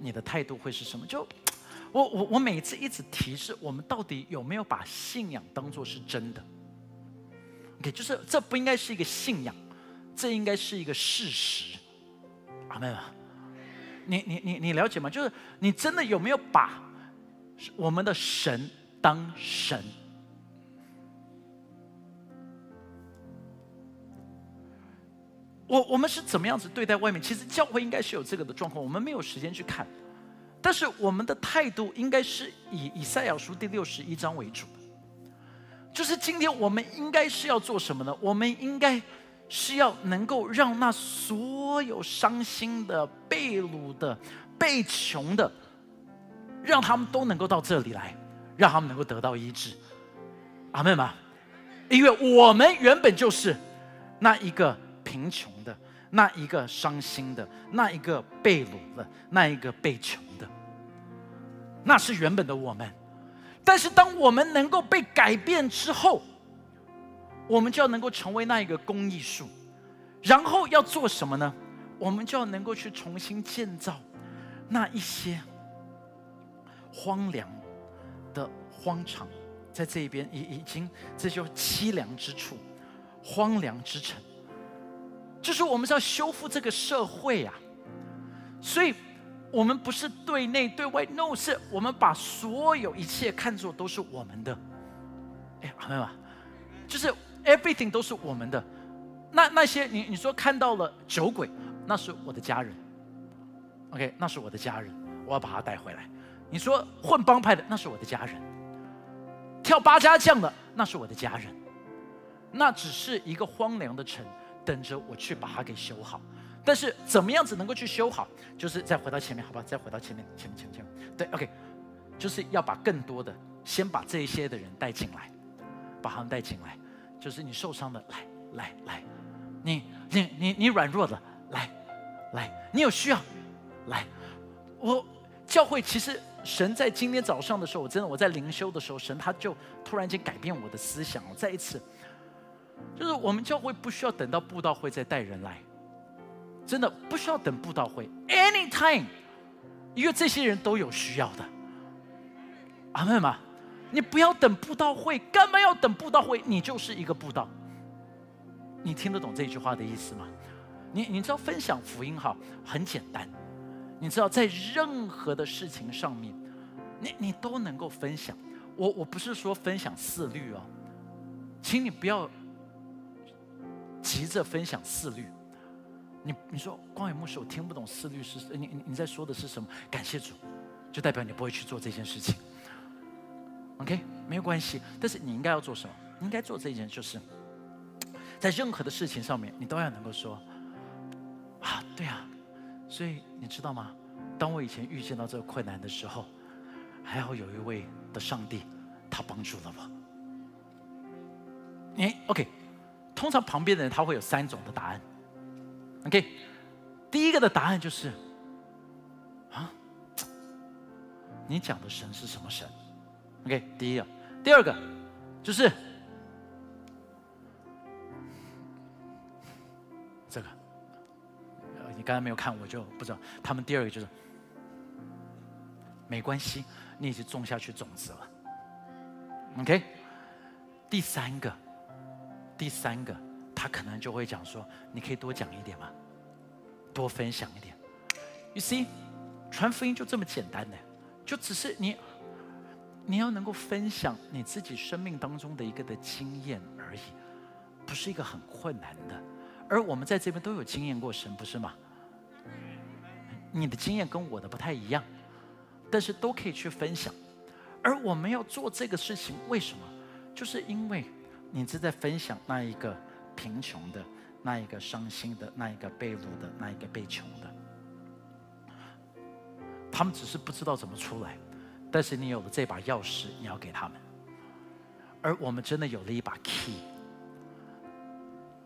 你的态度会是什么？就我我我每次一直提示我们，到底有没有把信仰当做是真的？OK，就是这不应该是一个信仰，这应该是一个事实。阿妹啊，你你你你了解吗？就是你真的有没有把我们的神当神？我我们是怎么样子对待外面？其实教会应该是有这个的状况，我们没有时间去看。但是我们的态度应该是以以赛亚书第六十一章为主。就是今天我们应该是要做什么呢？我们应该是要能够让那所有伤心的、被掳的、被穷的，让他们都能够到这里来，让他们能够得到医治。阿门吗？因为我们原本就是那一个贫穷的、那一个伤心的、那一个被掳的、那一个被穷的，那是原本的我们。但是，当我们能够被改变之后，我们就要能够成为那一个公益树，然后要做什么呢？我们就要能够去重新建造那一些荒凉的荒场，在这一边已已经这就凄凉之处，荒凉之城，就是我们是要修复这个社会呀，所以。我们不是对内对外，no，是我们把所有一切看作都是我们的。哎，朋友们，就是 everything 都是我们的。那那些你你说看到了酒鬼，那是我的家人。OK，那是我的家人，我要把他带回来。你说混帮派的，那是我的家人。跳八家将的，那是我的家人。那只是一个荒凉的城，等着我去把它给修好。但是怎么样子能够去修好？就是再回到前面，好吧？再回到前面，前面，前面，前面。对，OK，就是要把更多的，先把这一些的人带进来，把他们带进来。就是你受伤的，来，来，来；你，你，你，你软弱的，来，来；你有需要，来。我教会其实神在今天早上的时候，我真的我在灵修的时候，神他就突然间改变我的思想。再一次，就是我们教会不需要等到布道会再带人来。真的不需要等布道会，anytime，因为这些人都有需要的。阿妹吗？你不要等布道会，干嘛要等布道会？你就是一个布道。你听得懂这句话的意思吗？你你知道分享福音哈很简单，你知道在任何的事情上面，你你都能够分享。我我不是说分享四律哦，请你不要急着分享四律。你你说光远牧师，我听不懂四律是你你你在说的是什么？感谢主，就代表你不会去做这件事情。OK，没有关系。但是你应该要做什么？你应该做这一件，就是在任何的事情上面，你都要能够说啊，对啊。所以你知道吗？当我以前遇见到这个困难的时候，还好有一位的上帝，他帮助了我。你 OK？通常旁边的人他会有三种的答案。OK，第一个的答案就是啊，你讲的神是什么神？OK，第一个，第二个就是这个，你刚才没有看，我就不知道。他们第二个就是没关系，你已经种下去种子了。OK，第三个，第三个。他可能就会讲说：“你可以多讲一点吗？多分享一点。”You see，传福音就这么简单的，就只是你，你要能够分享你自己生命当中的一个的经验而已，不是一个很困难的。而我们在这边都有经验过神，不是吗？你的经验跟我的不太一样，但是都可以去分享。而我们要做这个事情，为什么？就是因为你是在分享那一个贫穷的、那一个伤心的、那一个被掳的、那一个被穷的。他们只是不知道怎么出来，但是你有了这把钥匙，你要给他们。而我们真的有了一把 key，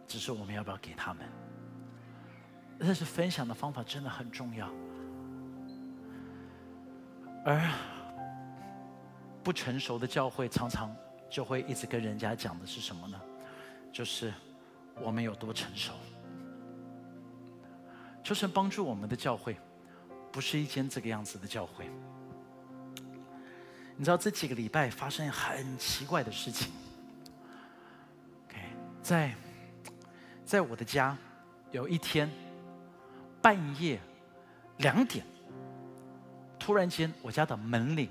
只是我们要不要给他们？但是分享的方法真的很重要，而不成熟的教会常常就会一直跟人家讲的是什么呢？就是我们有多成熟。求神帮助我们的教会，不是一间这个样子的教会。你知道这几个礼拜发生很奇怪的事情。OK，在在我的家有一天。半夜两点，突然间我家的门铃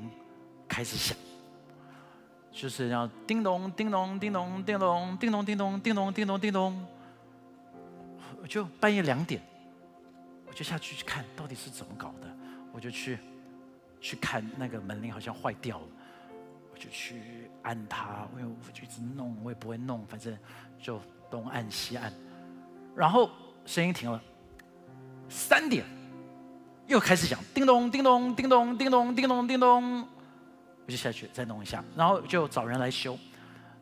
开始响，就是要叮咚叮咚叮咚叮咚叮咚叮咚叮咚叮咚叮咚，就半夜两点，我就下去去看到底是怎么搞的，我就去去看那个门铃好像坏掉了，我就去按它，我我就一直弄，我也不会弄，反正就东按西按，然后声音停了。三点，又开始响，叮咚叮咚叮咚叮咚叮咚叮咚，我就下去再弄一下，然后就找人来修，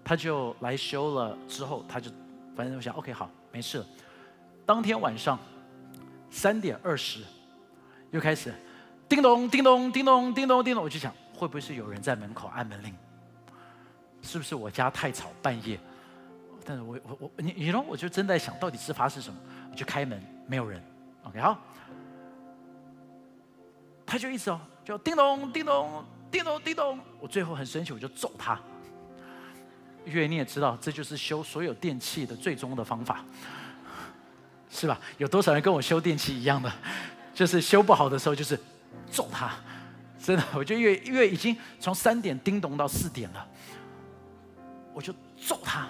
他就来修了之后，他就反正我想，OK 好，没事了。当天晚上三点二十，又开始叮咚叮咚叮咚叮咚叮咚，我就想会不会是有人在门口按门铃？是不是我家太吵半夜？但是我我我你你呢？我就正在想到底是发生什么，我就开门，没有人。OK，好，他就一直哦，就叮咚叮咚叮咚叮咚，我最后很生气，我就揍他。因为你也知道，这就是修所有电器的最终的方法，是吧？有多少人跟我修电器一样的？就是修不好的时候，就是揍他。真的，我就因为因为已经从三点叮咚到四点了，我就揍他，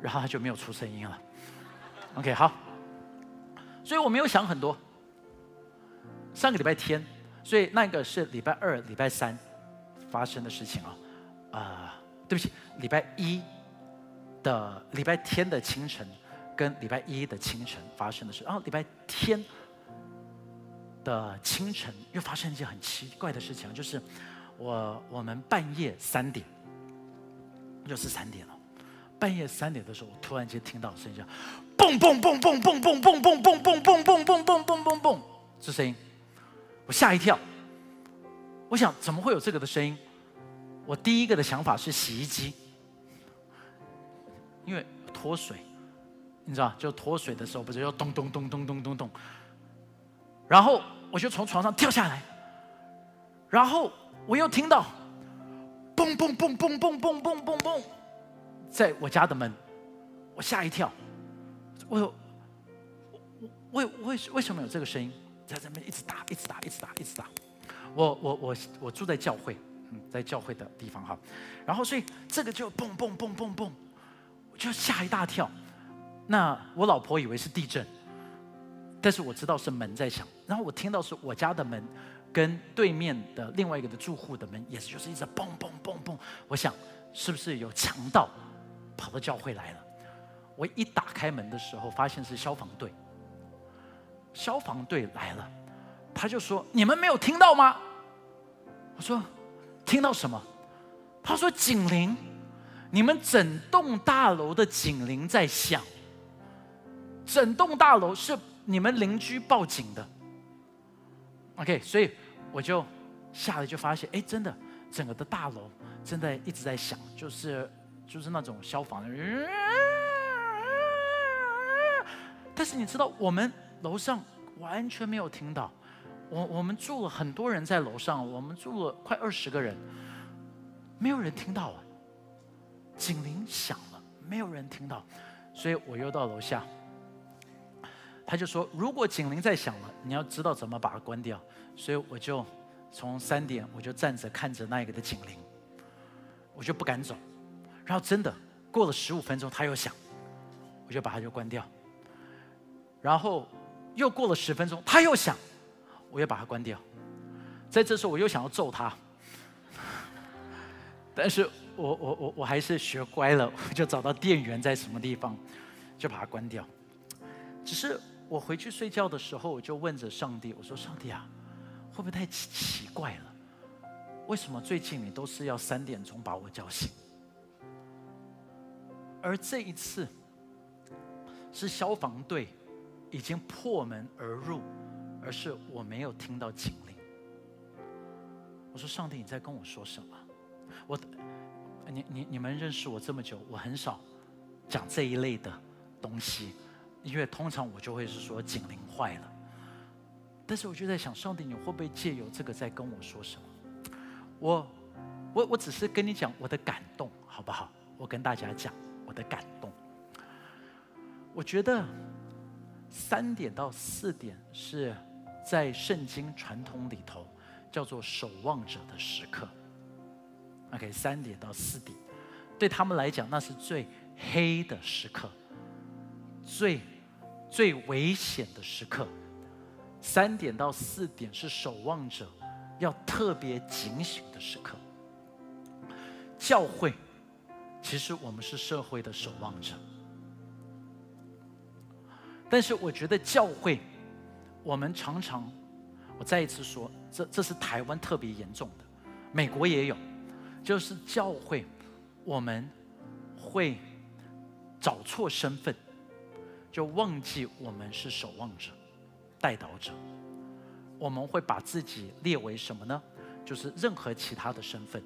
然后他就没有出声音了。OK，好。所以我没有想很多。上个礼拜天，所以那个是礼拜二、礼拜三发生的事情啊。啊，对不起，礼拜一的礼拜天的清晨跟礼拜一的清晨发生的事。然后礼拜天的清晨又发生一件很奇怪的事情，就是我我们半夜三点，又是三点了。半夜三点的时候，我突然间听到声音。蹦蹦蹦蹦蹦蹦蹦蹦蹦蹦蹦蹦蹦蹦蹦蹦蹦，这声音，我吓一跳。我想怎么会有这个的声音？我第一个的想法是洗衣机，因为脱水，你知道，就脱水的时候不是要咚咚咚咚咚咚咚。然后我就从床上跳下来，然后我又听到蹦蹦蹦蹦蹦蹦蹦蹦蹦，在我家的门，我吓一跳。我有，为为为什么有这个声音在这边一直打，一直打，一直打，一直打？我我我我住在教会，嗯，在教会的地方哈。然后所以这个就蹦蹦蹦蹦蹦，我就吓一大跳。那我老婆以为是地震，但是我知道是门在响。然后我听到是我家的门跟对面的另外一个的住户的门也是就是一直嘣嘣嘣嘣。我想是不是有强盗跑到教会来了？我一打开门的时候，发现是消防队。消防队来了，他就说：“你们没有听到吗？”我说：“听到什么？”他说：“警铃，你们整栋大楼的警铃在响。整栋大楼是你们邻居报警的。”OK，所以我就下来就发现，哎，真的，整个的大楼正在一直在响，就是就是那种消防的。但是你知道，我们楼上完全没有听到。我我们住了很多人在楼上，我们住了快二十个人，没有人听到啊。警铃响了，没有人听到。所以我又到楼下。他就说，如果警铃在响了，你要知道怎么把它关掉。所以我就从三点，我就站着看着那一个的警铃，我就不敢走。然后真的过了十五分钟，他又响，我就把它就关掉。然后又过了十分钟，他又响，我又把它关掉。在这时候，我又想要揍他，但是我我我我还是学乖了，我就找到电源在什么地方，就把它关掉。只是我回去睡觉的时候，我就问着上帝，我说：“上帝啊。”会不会太奇奇怪了？为什么最近你都是要三点钟把我叫醒？而这一次是消防队已经破门而入，而是我没有听到警铃。我说：“上帝，你在跟我说什么？”我，你你你们认识我这么久，我很少讲这一类的东西，因为通常我就会是说警铃坏了。但是我就在想，上帝，你会不会借由这个在跟我说什么？我，我，我只是跟你讲我的感动，好不好？我跟大家讲我的感动。我觉得三点到四点是在圣经传统里头叫做守望者的时刻。OK，三点到四点，对他们来讲那是最黑的时刻，最最危险的时刻。三点到四点是守望者要特别警醒的时刻。教会，其实我们是社会的守望者，但是我觉得教会，我们常常，我再一次说，这这是台湾特别严重的，美国也有，就是教会，我们会找错身份，就忘记我们是守望者。带导者，我们会把自己列为什么呢？就是任何其他的身份，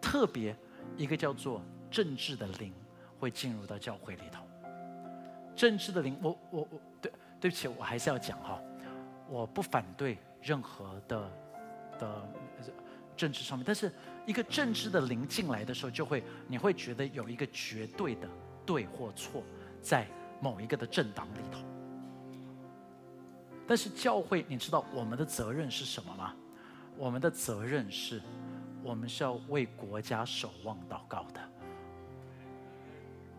特别一个叫做政治的灵会进入到教会里头。政治的灵，我我我，对对不起，我还是要讲哈，我不反对任何的的政治上面，但是一个政治的灵进来的时候，就会你会觉得有一个绝对的对或错在某一个的政党里头。但是教会，你知道我们的责任是什么吗？我们的责任是，我们是要为国家守望祷告的。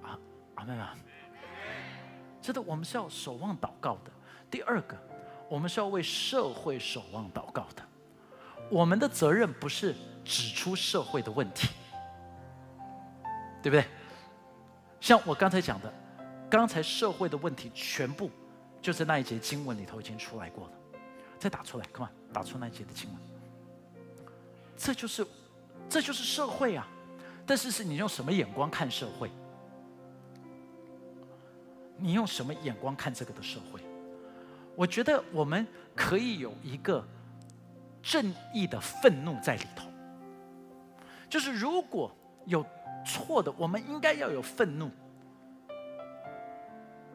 啊，阿妹啊，真的，我们是要守望祷告的。第二个，我们是要为社会守望祷告的。我们的责任不是指出社会的问题，对不对？像我刚才讲的，刚才社会的问题全部。就在那一节经文里头已经出来过了，再打出来，come on，打出那一节的经文。这就是，这就是社会啊！但是是你用什么眼光看社会？你用什么眼光看这个的社会？我觉得我们可以有一个正义的愤怒在里头，就是如果有错的，我们应该要有愤怒。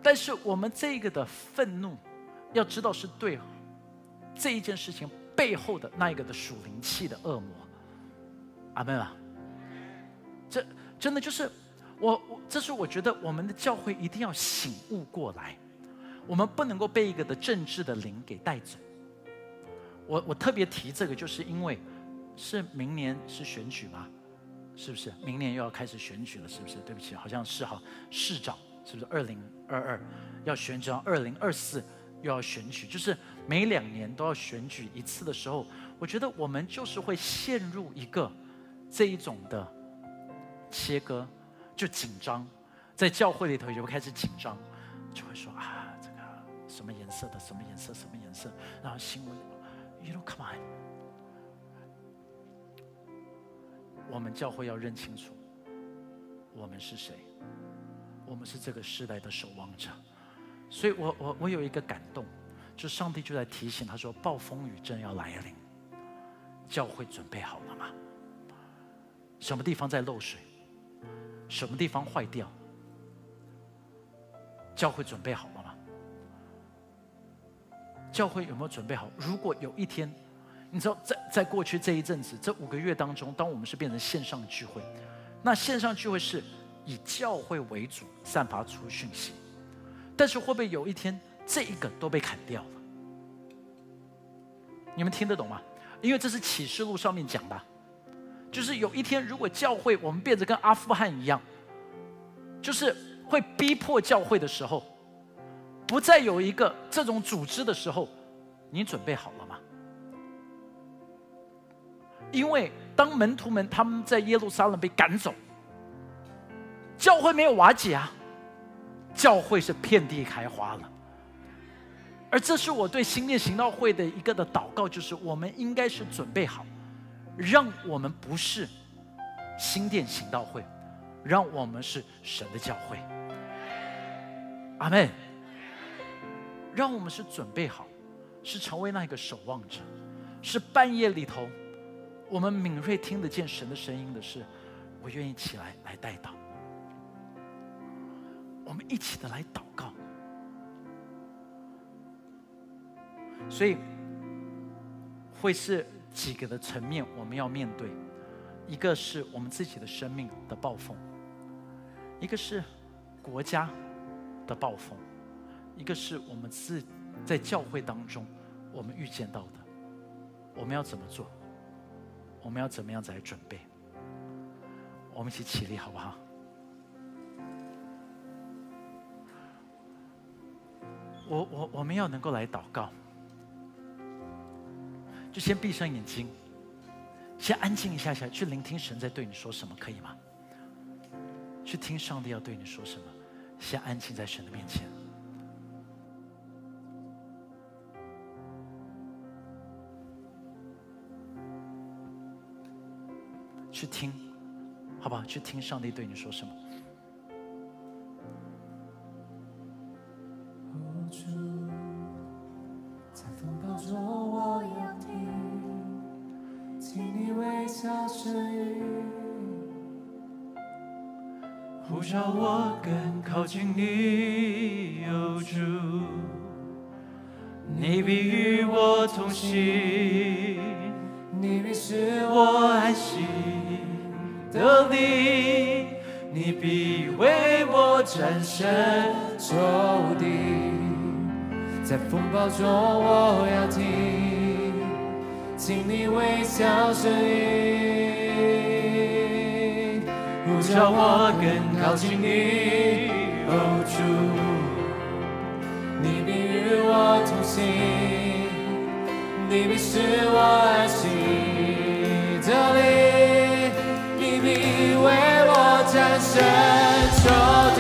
但是我们这个的愤怒，要知道是对这一件事情背后的那一个的属灵气的恶魔，阿门啊！这真的就是我，这是我觉得我们的教会一定要醒悟过来，我们不能够被一个的政治的灵给带走。我我特别提这个，就是因为是明年是选举吗？是不是？明年又要开始选举了，是不是？对不起，好像是哈，市长。是不是二零二二要选举，二零二四又要选举，就是每两年都要选举一次的时候，我觉得我们就是会陷入一个这一种的切割，就紧张，在教会里头就会开始紧张，就会说啊，这个什么颜色的，什么颜色，什么颜色，然后新闻，You know, come on，我们教会要认清楚，我们是谁。我们是这个时代的守望者，所以我我我有一个感动，就上帝就在提醒他说：暴风雨正要来临，教会准备好了吗？什么地方在漏水？什么地方坏掉？教会准备好了吗？教会有没有准备好？如果有一天，你知道，在在过去这一阵子，这五个月当中，当我们是变成线上聚会，那线上聚会是。以教会为主，散发出讯息。但是会不会有一天，这一个都被砍掉了？你们听得懂吗？因为这是启示录上面讲的，就是有一天，如果教会我们变得跟阿富汗一样，就是会逼迫教会的时候，不再有一个这种组织的时候，你准备好了吗？因为当门徒们他们在耶路撒冷被赶走，教会没有瓦解啊，教会是遍地开花了。而这是我对新店行道会的一个的祷告，就是我们应该是准备好，让我们不是新店行道会，让我们是神的教会。阿门。让我们是准备好，是成为那一个守望者，是半夜里头，我们敏锐听得见神的声音的是，我愿意起来来带祷。我们一起的来祷告。所以，会是几个的层面我们要面对，一个是我们自己的生命的暴风，一个是国家的暴风，一个是我们自在教会当中我们遇见到的，我们要怎么做？我们要怎么样子来准备？我们一起起立好不好？我我我们要能够来祷告。就先闭上眼睛，先安静一下下，去聆听神在对你说什么，可以吗？去听上帝要对你说什么，先安静在神的面前，去听，好不好？去听上帝对你说什么。说我要听，请你微笑声音，呼召我更靠近你，有主，你必与我同行，你必是我安息的你。你必为我战胜仇敌。在风暴中我要听，听你微笑声音。呼叫我更靠近你，哦主，你必与我同行，你必是我安息的力，你必为我战胜仇敌，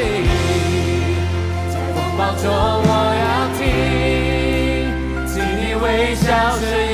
在风暴中我，微笑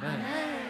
阿门。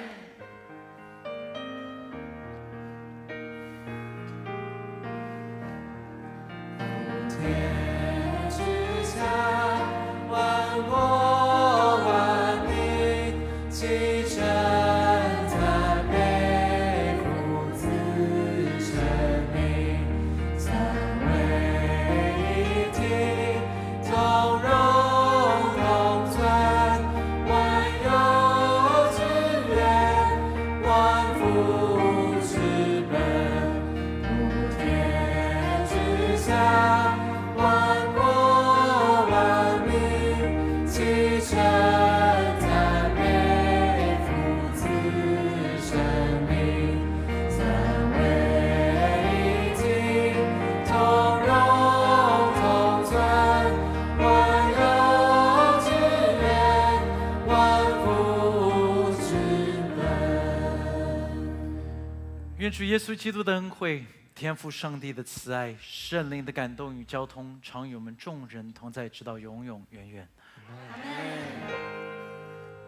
主耶稣基督的恩惠、天父上帝的慈爱、圣灵的感动与交通，常与我们众人同在，直到永永远远。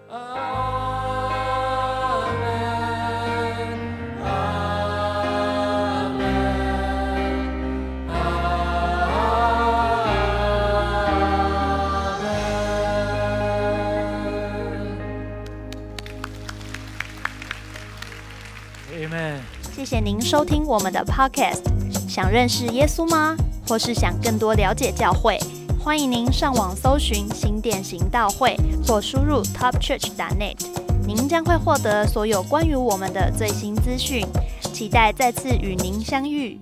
谢您收听我们的 Podcast。想认识耶稣吗？或是想更多了解教会？欢迎您上网搜寻新店行道会，或输入 topchurch.net。您将会获得所有关于我们的最新资讯。期待再次与您相遇。